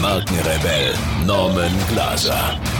Markenrebell Norman Glaser.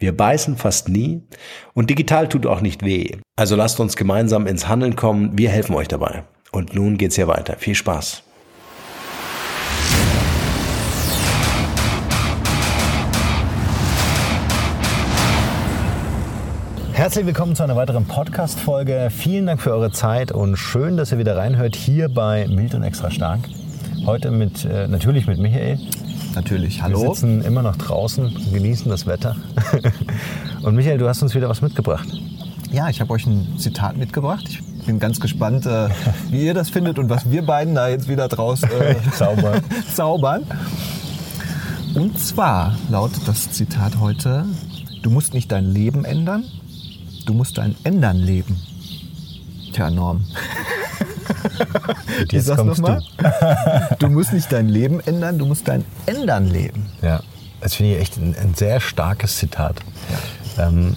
Wir beißen fast nie und digital tut auch nicht weh. Also lasst uns gemeinsam ins Handeln kommen. Wir helfen euch dabei. Und nun geht's hier weiter. Viel Spaß. Herzlich willkommen zu einer weiteren Podcast-Folge. Vielen Dank für eure Zeit und schön, dass ihr wieder reinhört hier bei Mild und Extra Stark. Heute mit, äh, natürlich mit Michael natürlich. Hallo. Wir sitzen immer noch draußen und genießen das Wetter. Und Michael, du hast uns wieder was mitgebracht. Ja, ich habe euch ein Zitat mitgebracht. Ich bin ganz gespannt, äh, wie ihr das findet und was wir beiden da jetzt wieder draus äh, zaubern. zaubern. Und zwar lautet das Zitat heute, du musst nicht dein Leben ändern, du musst dein Ändern leben. Tja, Norm. Und jetzt kommst du. du musst nicht dein Leben ändern, du musst dein Ändern leben. Ja, das finde ich echt ein, ein, sehr starkes Zitat. Ja. Ähm,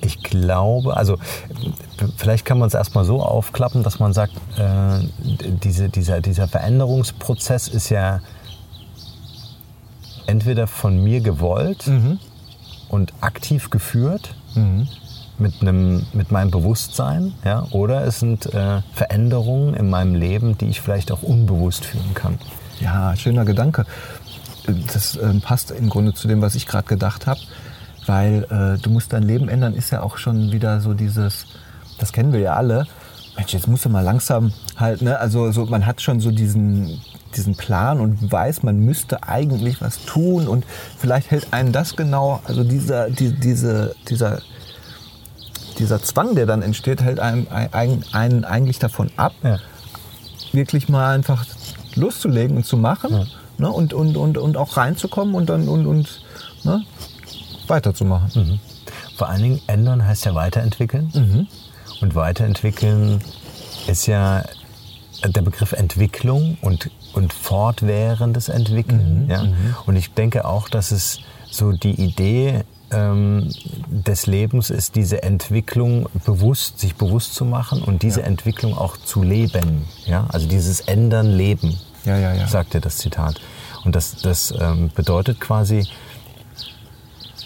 ich glaube, also vielleicht kann man es erstmal so aufklappen, dass man sagt, äh, diese, dieser, dieser Veränderungsprozess ist ja entweder von mir gewollt mhm. und aktiv geführt. Mhm mit, einem, mit meinem Bewusstsein, ja, oder es sind äh, Veränderungen in meinem Leben, die ich vielleicht auch unbewusst führen kann. Ja, schöner Gedanke. Das äh, passt im Grunde zu dem, was ich gerade gedacht habe, weil äh, du musst dein Leben ändern, ist ja auch schon wieder so dieses, das kennen wir ja alle. Mensch, jetzt musst du mal langsam halt, ne? Also so, man hat schon so diesen, diesen Plan und weiß, man müsste eigentlich was tun und vielleicht hält einen das genau, also dieser, die, diese, dieser dieser Zwang, der dann entsteht, hält einen, einen, einen eigentlich davon ab, ja. wirklich mal einfach loszulegen und zu machen ja. ne, und, und, und, und auch reinzukommen und dann und, und ne, weiterzumachen. Mhm. Vor allen Dingen ändern heißt ja weiterentwickeln. Mhm. Und weiterentwickeln ist ja der Begriff Entwicklung und, und fortwährendes Entwickeln. Mhm. Ja? Mhm. Und ich denke auch, dass es so die Idee ähm, des Lebens ist diese Entwicklung bewusst, sich bewusst zu machen und diese ja. Entwicklung auch zu leben. Ja? Also dieses Ändern Leben, ja, ja, ja. sagte das Zitat. Und das, das ähm, bedeutet quasi,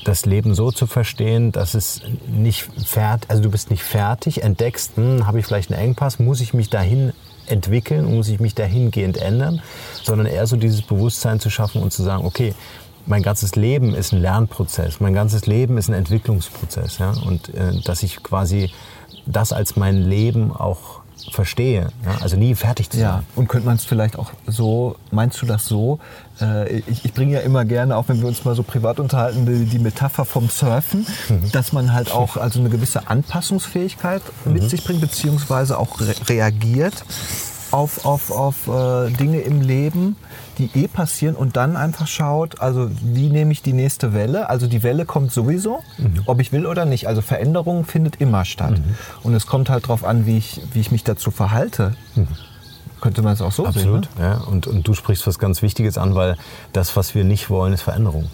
das Leben so zu verstehen, dass es nicht fertig, also du bist nicht fertig, entdeckst, hm, habe ich vielleicht einen Engpass, muss ich mich dahin entwickeln, muss ich mich dahingehend ändern, sondern eher so dieses Bewusstsein zu schaffen und zu sagen, okay, mein ganzes Leben ist ein Lernprozess, mein ganzes Leben ist ein Entwicklungsprozess. Ja? Und äh, dass ich quasi das als mein Leben auch verstehe, ja? also nie fertig zu sein. Ja. Und könnte man es vielleicht auch so, meinst du das so? Äh, ich, ich bringe ja immer gerne, auch wenn wir uns mal so privat unterhalten, die, die Metapher vom Surfen, mhm. dass man halt auch also eine gewisse Anpassungsfähigkeit mhm. mit sich bringt, beziehungsweise auch re reagiert auf, auf, auf äh, Dinge im Leben, die eh passieren und dann einfach schaut, also wie nehme ich die nächste Welle? Also die Welle kommt sowieso, mhm. ob ich will oder nicht. Also Veränderung findet immer statt. Mhm. Und es kommt halt darauf an, wie ich, wie ich mich dazu verhalte. Mhm. Könnte man es auch so Absolut, sehen? Ne? ja. Und, und du sprichst was ganz Wichtiges an, weil das, was wir nicht wollen, ist Veränderung.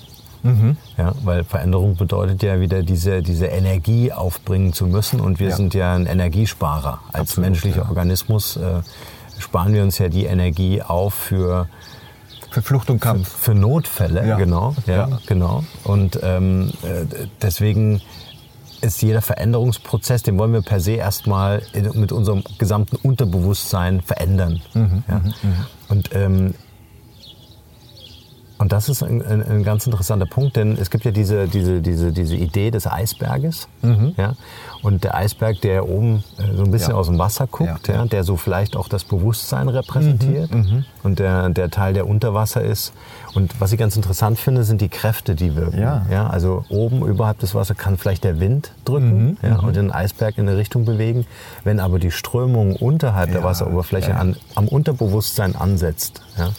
Mhm. Ja, weil Veränderung bedeutet ja wieder diese, diese Energie aufbringen zu müssen und wir Ja. sind ja ein Energiesparer. Als Absolut, menschlicher ja. Organismus äh, sparen wir uns ja die Energie auf für Für Flucht und Kampf. für Notfälle, Ja. genau, ja, Ja. genau. Und ähm, äh, deswegen ist jeder Veränderungsprozess, den wollen wir per se erstmal mit unserem gesamten Unterbewusstsein verändern. Mhm, ja. Und ähm, und das ist ein, ein, ein ganz interessanter Punkt, denn es gibt ja diese, diese, diese, diese Idee des Eisberges. Ja? Und der Eisberg, der oben äh, so ein bisschen Mhm. Ja. aus dem Wasser guckt, Ja, ja, der so vielleicht auch das Bewusstsein repräsentiert. Mhm, Und der, der Teil, der unter Wasser ist. Und was ich ganz interessant finde, sind die Kräfte, die wirken. Ja. also oben überhalb des Wassers kann vielleicht der Wind Mhm, drücken ja, und den Eisberg in eine Richtung bewegen. Wenn aber die Strömung unterhalb der Ja, Wasseroberfläche ja. an, am Unterbewusstsein ansetzt, ja,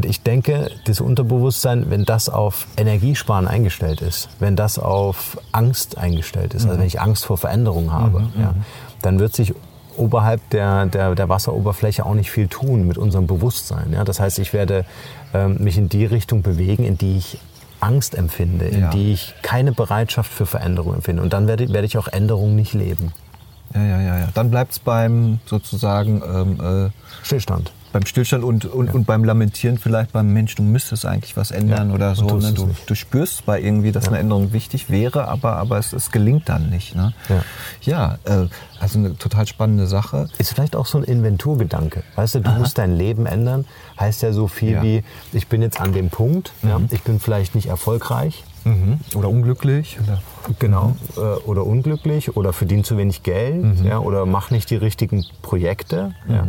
und ich denke, das Unterbewusstsein, wenn das auf Energiesparen eingestellt ist, wenn das auf Angst eingestellt ist, also wenn ich Angst vor Veränderung habe, ja, dann wird sich oberhalb der, der, der Wasseroberfläche auch nicht viel tun mit unserem Bewusstsein. Ja? Das heißt, ich werde ähm, mich in die Richtung bewegen, in die ich Angst empfinde, in Ja. die ich keine Bereitschaft für Veränderung empfinde. Und dann werde, werde ich auch Änderung nicht leben. Ja, ja, ja, ja. Dann bleibt es beim sozusagen ähm, äh, Stillstand. Beim Stillstand und, und, und beim Lamentieren vielleicht beim Mensch, du müsstest eigentlich was ändern Ja, oder so. Ne? Du, du spürst zwar irgendwie, dass eine Änderung wichtig wäre, aber, aber es, es gelingt dann nicht. Ne? Ja. ja äh, also eine total spannende Sache. Ist vielleicht auch so ein Inventurgedanke. Weißt du, du musst dein Leben ändern. Heißt ja so viel Ja. wie, ich bin jetzt an dem Punkt, ja, ich bin vielleicht nicht erfolgreich. Oder unglücklich. Oder Genau. Äh, oder unglücklich oder verdiene zu wenig Geld ja, oder mache nicht die richtigen Projekte. Ja.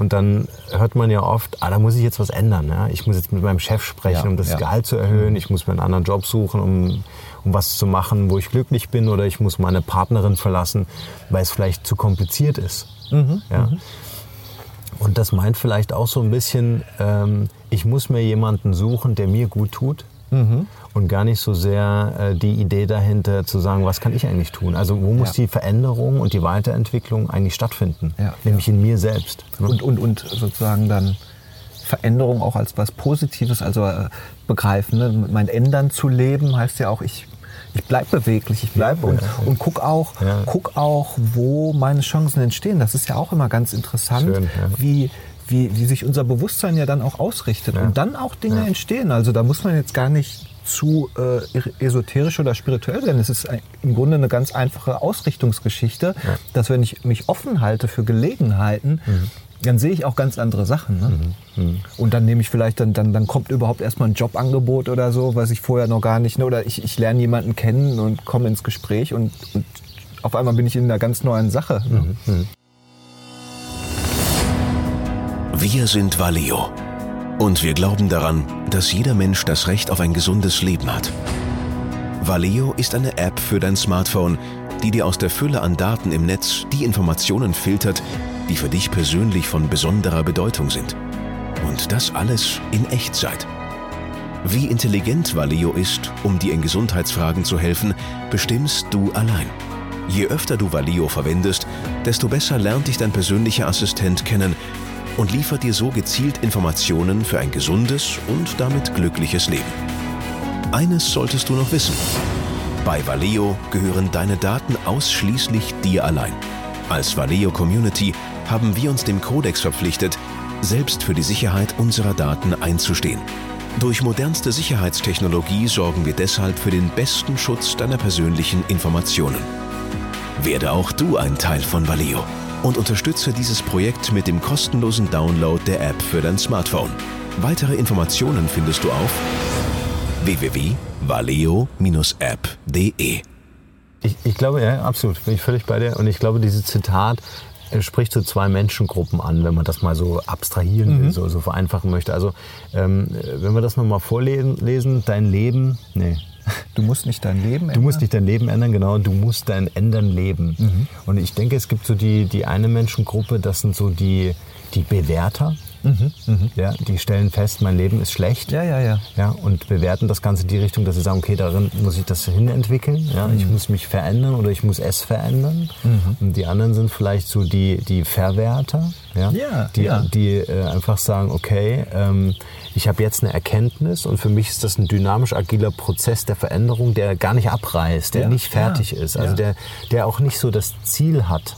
Und dann hört man ja oft, ah, da muss ich jetzt was ändern. Ja? Ich muss jetzt mit meinem Chef sprechen, Ja, um das ja. Gehalt zu erhöhen. Ich muss mir einen anderen Job suchen, um, um was zu machen, wo ich glücklich bin. Oder ich muss meine Partnerin verlassen, weil es vielleicht zu kompliziert ist. Ja? Und das meint vielleicht auch so ein bisschen, ähm, ich muss mir jemanden suchen, der mir gut tut. Und gar nicht so sehr äh, die Idee dahinter zu sagen, was kann ich eigentlich tun? Also wo muss Ja. die Veränderung und die Weiterentwicklung eigentlich stattfinden? Ja, Nämlich in mir selbst. ne? und, und, und sozusagen dann Veränderung auch als was Positives, also äh, begreifen. Ne? Mein Ändern zu leben heißt ja auch, ich, ich bleib beweglich, ich bleib und, und guck, auch, Ja. guck auch, wo meine Chancen entstehen. Das ist ja auch immer ganz interessant, Schön, ja. wie, wie, wie sich unser Bewusstsein ja dann auch ausrichtet und dann auch Dinge entstehen. Also da muss man jetzt gar nicht zu äh, esoterisch oder spirituell werden. Es ist ein, im Grunde eine ganz einfache Ausrichtungsgeschichte, dass wenn ich mich offen halte für Gelegenheiten, dann sehe ich auch ganz andere Sachen. Ne? Und dann nehme ich vielleicht, dann, dann, dann kommt überhaupt erstmal ein Jobangebot oder so, was ich vorher noch gar nicht, ne? oder ich, ich lerne jemanden kennen und komme ins Gespräch und, und auf einmal bin ich in einer ganz neuen Sache. Ne? Wir sind Valeo. Und wir glauben daran, dass jeder Mensch das Recht auf ein gesundes Leben hat. Valeo ist eine App für dein Smartphone, die dir aus der Fülle an Daten im Netz die Informationen filtert, die für dich persönlich von besonderer Bedeutung sind. Und das alles in Echtzeit. Wie intelligent Valeo ist, um dir in Gesundheitsfragen zu helfen, bestimmst du allein. Je öfter du Valeo verwendest, desto besser lernt dich dein persönlicher Assistent kennen und liefert dir so gezielt Informationen für ein gesundes und damit glückliches Leben. Eines solltest du noch wissen. Bei Valeo gehören deine Daten ausschließlich dir allein. Als Valeo Community haben wir uns dem Kodex verpflichtet, selbst für die Sicherheit unserer Daten einzustehen. Durch modernste Sicherheitstechnologie sorgen wir deshalb für den besten Schutz deiner persönlichen Informationen. Werde auch du ein Teil von Valeo und unterstütze dieses Projekt mit dem kostenlosen Download der App für dein Smartphone. Weitere Informationen findest du auf www.valeo-app.de. Ich, ich glaube, ja, absolut, bin ich völlig bei dir. Und ich glaube, dieses Zitat äh, spricht so zwei Menschengruppen an, wenn man das mal so abstrahieren will, so, so vereinfachen möchte. Also, ähm, wenn wir das nochmal vorlesen, lesen, dein Leben, nee, Du musst nicht dein Leben ändern. Du musst nicht dein Leben ändern, genau, du musst dein Ändern leben. Mhm. Und ich denke, es gibt so die, die eine Menschengruppe, das sind so die, die Bewerter. Ja, die stellen fest, mein Leben ist schlecht. Ja, ja, ja. Ja, und bewerten das Ganze in die Richtung, dass sie sagen, okay, darin muss ich das hinentwickeln. Ja, Ich Mhm. muss mich verändern oder ich muss es verändern. Und die anderen sind vielleicht so die, die Verwerter, ja, Ja, die, ja. die äh, einfach sagen, okay, ähm, ich habe jetzt eine Erkenntnis und für mich ist das ein dynamisch agiler Prozess der Veränderung, der gar nicht abreißt, der Ja, nicht fertig ist, also der, der auch nicht so das Ziel hat.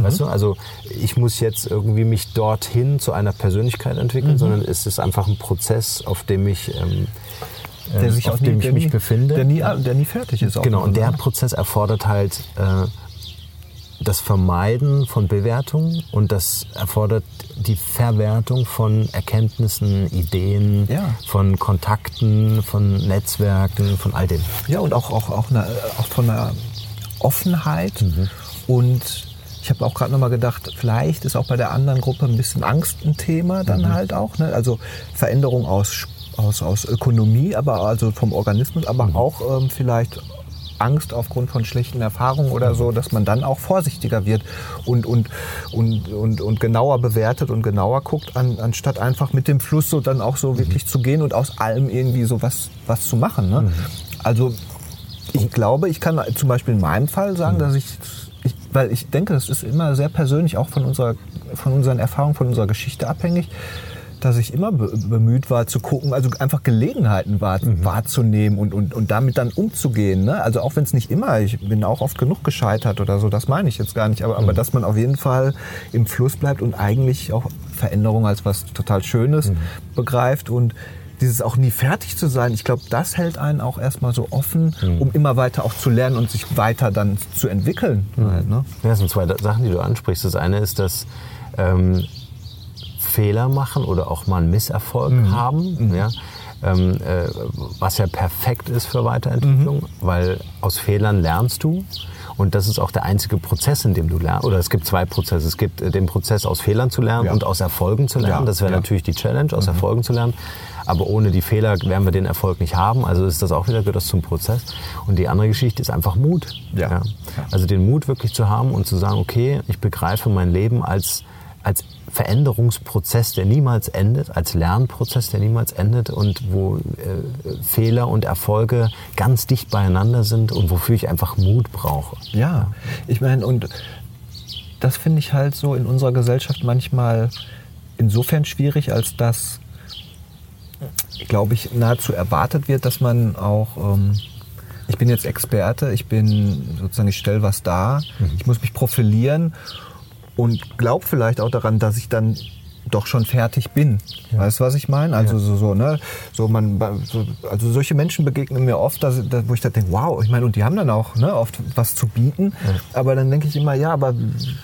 Mhm. Weißt du, also ich muss jetzt irgendwie mich dorthin zu einer Persönlichkeit entwickeln, Mhm. sondern es ist einfach ein Prozess, auf dem ich, ähm, Der ähm, sich auf auch nie, dem ich mich nie, befinde. Der nie, der nie fertig ist. auch Genau, und der ne? Prozess erfordert halt äh, das Vermeiden von Bewertungen und das erfordert die Verwertung von Erkenntnissen, Ideen, Ja. von Kontakten, von Netzwerken, von all dem. Ja, und auch, auch, auch, eine, auch von einer Offenheit. Mhm. Und ich habe auch gerade nochmal gedacht, vielleicht ist auch bei der anderen Gruppe ein bisschen Angst ein Thema dann Mhm. halt auch. Ne? Also Veränderung aus, aus, aus Ökonomie, aber also vom Organismus, aber Mhm. auch ähm, vielleicht Angst aufgrund von schlechten Erfahrungen oder so, dass man dann auch vorsichtiger wird und, und, und, und, und genauer bewertet und genauer guckt, an, anstatt einfach mit dem Fluss so dann auch so wirklich zu gehen und aus allem irgendwie so was, was zu machen. Ne? Also ich glaube, ich kann zum Beispiel in meinem Fall sagen, dass ich, ich, weil ich denke, das ist immer sehr persönlich, auch von, unserer, von unseren Erfahrungen, von unserer Geschichte abhängig, dass ich immer be bemüht war zu gucken, also einfach Gelegenheiten wahr, wahrzunehmen und, und, und damit dann umzugehen. Ne? Also auch wenn es nicht immer, ich bin auch oft genug gescheitert oder so, das meine ich jetzt gar nicht, aber, aber dass man auf jeden Fall im Fluss bleibt und eigentlich auch Veränderung als was total Schönes begreift und dieses auch nie fertig zu sein, ich glaube, das hält einen auch erstmal so offen, um immer weiter auch zu lernen und sich weiter dann zu entwickeln. Halt, ne? Ja, das sind zwei Sachen, die du ansprichst. Das eine ist, dass ähm, Fehler machen oder auch mal einen Misserfolg haben, ja, ähm, äh, was ja perfekt ist für Weiterentwicklung, weil aus Fehlern lernst du. Und das ist auch der einzige Prozess, in dem du lernst. Oder es gibt zwei Prozesse. Es gibt äh, den Prozess, aus Fehlern zu lernen Ja. und aus Erfolgen zu lernen. Ja, Das wäre ja. natürlich die Challenge, aus Erfolgen zu lernen. Aber ohne die Fehler werden wir den Erfolg nicht haben. Also ist das auch wieder, gehört das zum Prozess. Und die andere Geschichte ist einfach Mut. Ja. Also den Mut wirklich zu haben und zu sagen, okay, ich begreife mein Leben als, als Veränderungsprozess, der niemals endet, als Lernprozess, der niemals endet und wo äh, Fehler und Erfolge ganz dicht beieinander sind und wofür ich einfach Mut brauche. Ja, ich meine, und das finde ich halt so in unserer Gesellschaft manchmal insofern schwierig, als dass, glaube ich, nahezu erwartet wird, dass man auch, ähm, ich bin jetzt Experte, ich bin sozusagen, ich stelle was dar, ich muss mich profilieren und glaube vielleicht auch daran, dass ich dann doch schon fertig bin. Weißt du, was ich meine? Also so, so, ne? So man, so, also solche Menschen begegnen mir oft, dass, dass, wo ich da denke, wow, ich meine, und die haben dann auch ne, oft was zu bieten. Aber dann denke ich immer, ja, aber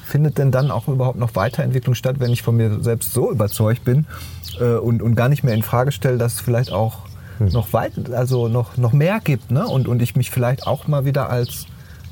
findet denn dann auch überhaupt noch Weiterentwicklung statt, wenn ich von mir selbst so überzeugt bin äh, und, und gar nicht mehr in Frage stelle, dass es vielleicht auch noch weit, also noch, noch mehr gibt, ne? Und, und ich mich vielleicht auch mal wieder als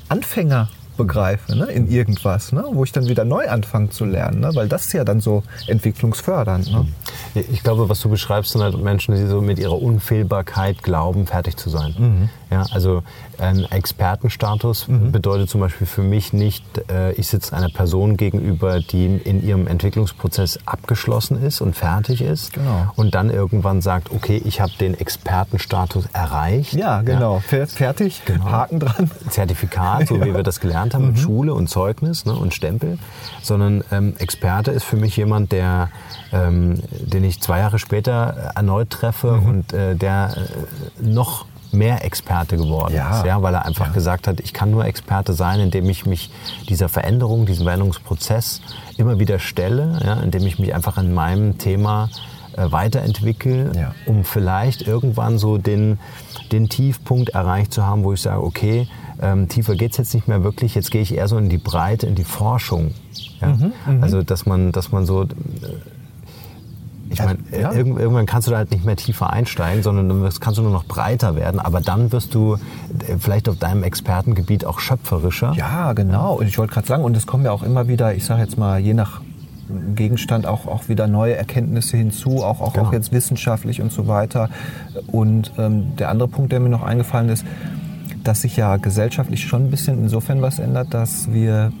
Anfänger begreife ne, in irgendwas, ne, wo ich dann wieder neu anfange zu lernen, ne, weil das ist ja dann so entwicklungsfördernd. Ne? Ich glaube, was du beschreibst, sind halt Menschen, die so mit ihrer Unfehlbarkeit glauben, fertig zu sein. Ja, also ein Expertenstatus bedeutet zum Beispiel für mich nicht, äh, ich sitze einer Person gegenüber, die in ihrem Entwicklungsprozess abgeschlossen ist und fertig ist Genau. und dann irgendwann sagt, okay, ich habe den Expertenstatus erreicht. Ja, genau. Fer- Fertig, Haken dran. Zertifikat, so wie wir das gelernt haben, mit Schule und Zeugnis ne, und Stempel, sondern ähm, Experte ist für mich jemand, der, ähm, den ich zwei Jahre später erneut treffe und äh, der äh, noch mehr Experte geworden Ja. ist, ja, weil er einfach gesagt hat, ich kann nur Experte sein, indem ich mich dieser Veränderung, diesem Veränderungsprozess immer wieder stelle, ja, indem ich mich einfach in meinem Thema äh, weiterentwickle, Ja. um vielleicht irgendwann so den, den Tiefpunkt erreicht zu haben, wo ich sage, okay, ähm, tiefer geht's jetzt nicht mehr wirklich, jetzt gehe ich eher so in die Breite, in die Forschung. Ja? also, dass man, dass man so... Ich meine, ja. irgend- irgendwann kannst du da halt nicht mehr tiefer einsteigen, sondern dann kannst du nur noch breiter werden. Aber dann wirst du äh, vielleicht auf deinem Expertengebiet auch schöpferischer. Ja, genau. Und ich wollte gerade sagen, und es kommen ja auch immer wieder, ich sage jetzt mal, je nach Gegenstand auch, auch wieder neue Erkenntnisse hinzu, auch, auch, Genau. auch jetzt wissenschaftlich und so weiter. Und ähm, der andere Punkt, der mir noch eingefallen ist, dass sich ja gesellschaftlich schon ein bisschen insofern was ändert, dass wir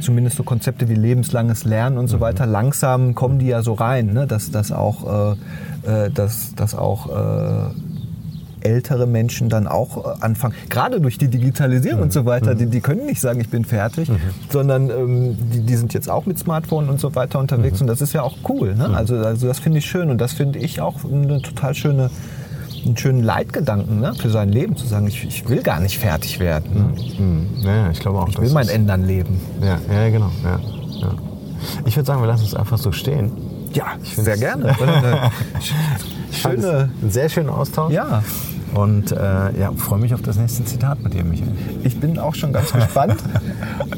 zumindest so Konzepte wie lebenslanges Lernen und so mhm. weiter, langsam kommen die ja so rein, ne? dass, dass auch, äh, äh dass, dass auch äh, ältere Menschen dann auch äh, anfangen, gerade durch die Digitalisierung mhm. und so weiter, die, die, können nicht sagen, ich bin fertig, mhm. sondern ähm, die, die, sind jetzt auch mit Smartphone und so weiter unterwegs mhm. und das ist ja auch cool. Ne? Mhm. Also, also das finde ich schön und das finde ich auch eine total schöne einen schönen Leitgedanken ne, für sein Leben, zu sagen, ich, ich will gar nicht fertig werden. Ne? Ja, ich glaube auch. Ich will mein Ändern leben. Ja, ja genau. Ja, ja. Ich würde sagen, wir lassen es einfach so stehen. Ja, sehr gerne. schöne, sehr schöner Austausch. Ja. Und äh, ja, freue mich auf das nächste Zitat mit dir, Michael. Ich bin auch schon ganz gespannt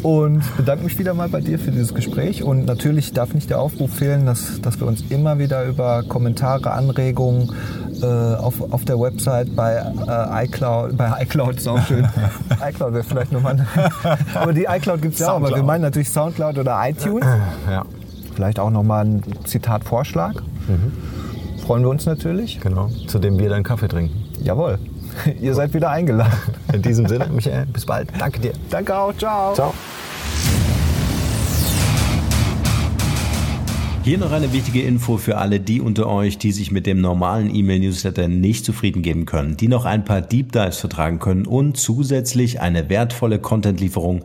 und bedanke mich wieder mal bei dir für dieses Gespräch. Und natürlich darf nicht der Aufruf fehlen, dass, dass wir uns immer wieder über Kommentare, Anregungen äh, auf, auf der Website bei äh, iCloud, bei iCloud ist auch schön. iCloud wäre vielleicht nochmal. aber die iCloud gibt es ja auch, aber wir meinen natürlich Soundcloud oder iTunes. Ja. Vielleicht auch nochmal ein Zitatvorschlag. Mhm. Freuen wir uns natürlich. Genau, zu dem wir dann Kaffee trinken. Jawohl. Ihr seid wieder eingeladen. In diesem Sinne, Michael, bis bald. Danke dir. Danke auch. Ciao. Ciao. Hier noch eine wichtige Info für alle die unter euch, die sich mit dem normalen E-Mail-Newsletter nicht zufrieden geben können, die noch ein paar Deep Dives vertragen können und zusätzlich eine wertvolle Content-Lieferung